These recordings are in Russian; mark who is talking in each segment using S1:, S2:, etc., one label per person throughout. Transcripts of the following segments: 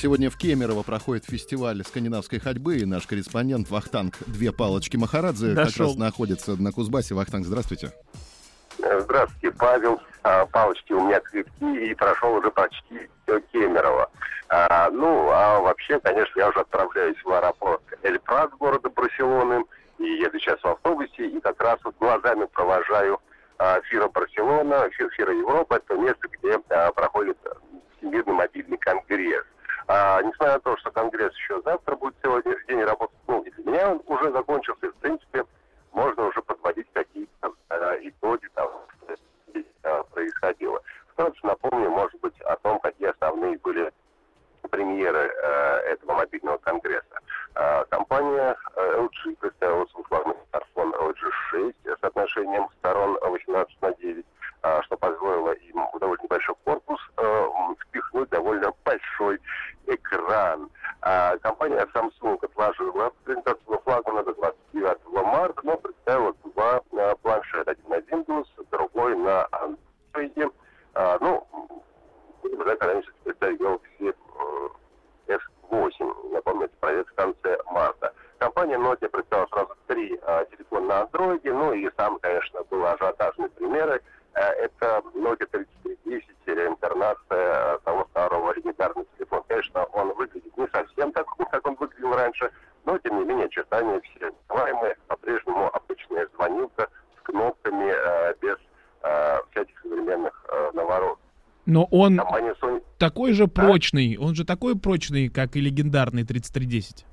S1: Сегодня в Кемерово проходит фестиваль скандинавской ходьбы, и наш корреспондент Вахтанг Две Палочки Махарадзе как
S2: Дошел.
S1: раз находится на Кузбассе. Вахтанг, здравствуйте.
S3: Здравствуйте, Павел. А, Палочки у меня крепкие и прошел уже почти все Кемерово. А, ну, а вообще, конечно, я уже отправляюсь в аэропорт Эль Прат города Барселоны и еду сейчас в автобусе и как раз вот глазами провожаю а, Фира Барселона, Фир, Фира Европа. Это место, где а, проходит Всемирный мобильный конгресс. А, несмотря на то, что конгресс еще завтра будет сегодня день работы, ну, и для меня он уже закончился, и, в принципе, можно уже подводить какие-то э, итоги того, что здесь э, происходило. Вкратце напомню, может быть, о том, какие основные были премьеры э, этого мобильного конгресса. Э, компания LG представила свой флагманский смартфон LG 6 с отношением сторон 18 на 9, э, что позволило им в довольно небольшой корпус э, м, впихнуть довольно большой экран. А компания Samsung отложила презентацию флагмана до 29 марта, но представила два э, планшета. Один на Windows, другой на Android. А, ну, будем ждать, когда они представят Galaxy э, S8. Напомню, это проект в конце марта. Компания Nokia представила сразу три э, телефона на Android, ну и сам, конечно, был ажиотажный примеры. Э, это Nokia 3310, реинкарнация того старого легендарного телефона. Конечно, он выглядит не совсем так, как он выглядел раньше, но, тем не менее, очертания все узнаваемые. По-прежнему обычная звонилка с кнопками, э, без э, всяких современных э, наворотов.
S2: Но он
S3: Sony
S2: такой же прочный, он же такой прочный, как и легендарный 3310.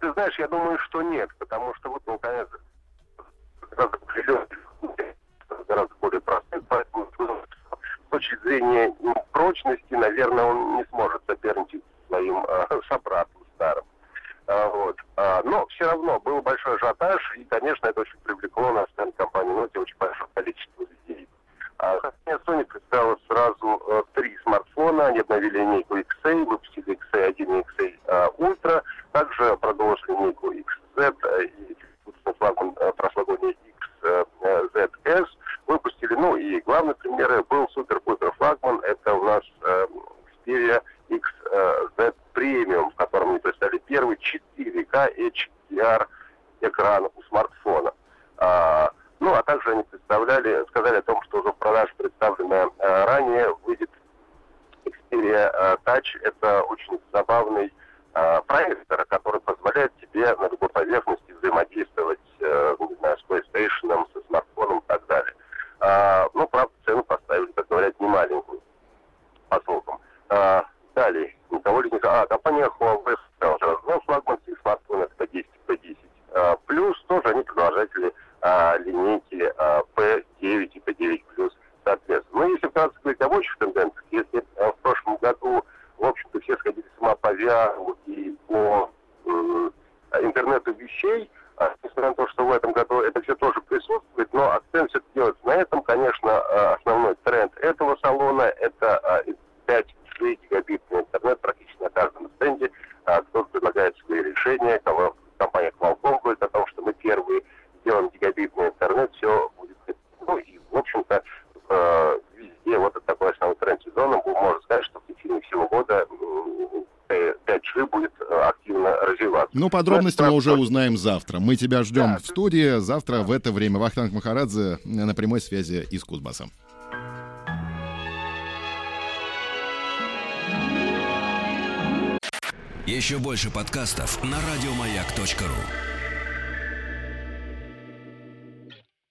S3: Ты знаешь, я думаю, что нет, потому что вот, гораздо более, гораздо более простой, поэтому с точки зрения ну, прочности, наверное, он не сможет соперничать со своим э, собратом старым. А, вот. А, но все равно был большой ажиотаж, и, конечно, это очень привлекло на стенд компании Nokia очень большое количество людей. А, компания Sony представила сразу э, три смартфона. Они обновили линейку XA, выпустили XA1 и XA Ultra. Также продолжили линейку XZ э, и флагман прошлогодний XZS. Выпустили, ну и главный пример был супер-пупер флагман. Это у нас Xperia XZ Premium, в котором они представили первый 4K HDR экран у смартфона. А, ну, а также они представляли, сказали о том, что уже в продаже представленная э, ранее Xperia э, Touch. Это очень забавный э, проектор, который позволяет тебе на любой поверхности взаимодействовать, э, не знаю, с PlayStation, со смартфоном и так далее. Ну, правда, цену поставили, как говорят, не маленькую по слухам. Далее, довольно... А, компания Huawei сразу, ну, флагманский смартфон это P10, P10. А, плюс тоже они продолжатели линейки а, P9 и P9 плюс соответственно. Но если вкратце говорить об общих тенденциях, если а, в прошлом году, в общем-то, все VR и по м, интернету вещей, а, несмотря на то, что в этом году это все тоже присутствует, но акцент все делается на этом, конечно, а, основной тренд этого салона это а, 5G гигабитный интернет практически на каждом стенде. А, Кто-то предлагает свои решения, кого компания Qualcomm говорит о том, что мы первые сделаем гигабитный интернет, все будет. Ну и, в общем-то, э, везде вот это такой основной тренд сезона. Можно сказать, что в течение всего года м, э, 5G будет э, активно развиваться.
S1: Ну, подробности мы уже узнаем завтра. Мы тебя ждем
S3: Да.
S1: в студии. Завтра в это время Вахтанг Махарадзе на прямой связи из Кузбасса.
S4: Еще больше подкастов на радиомаяк.ру.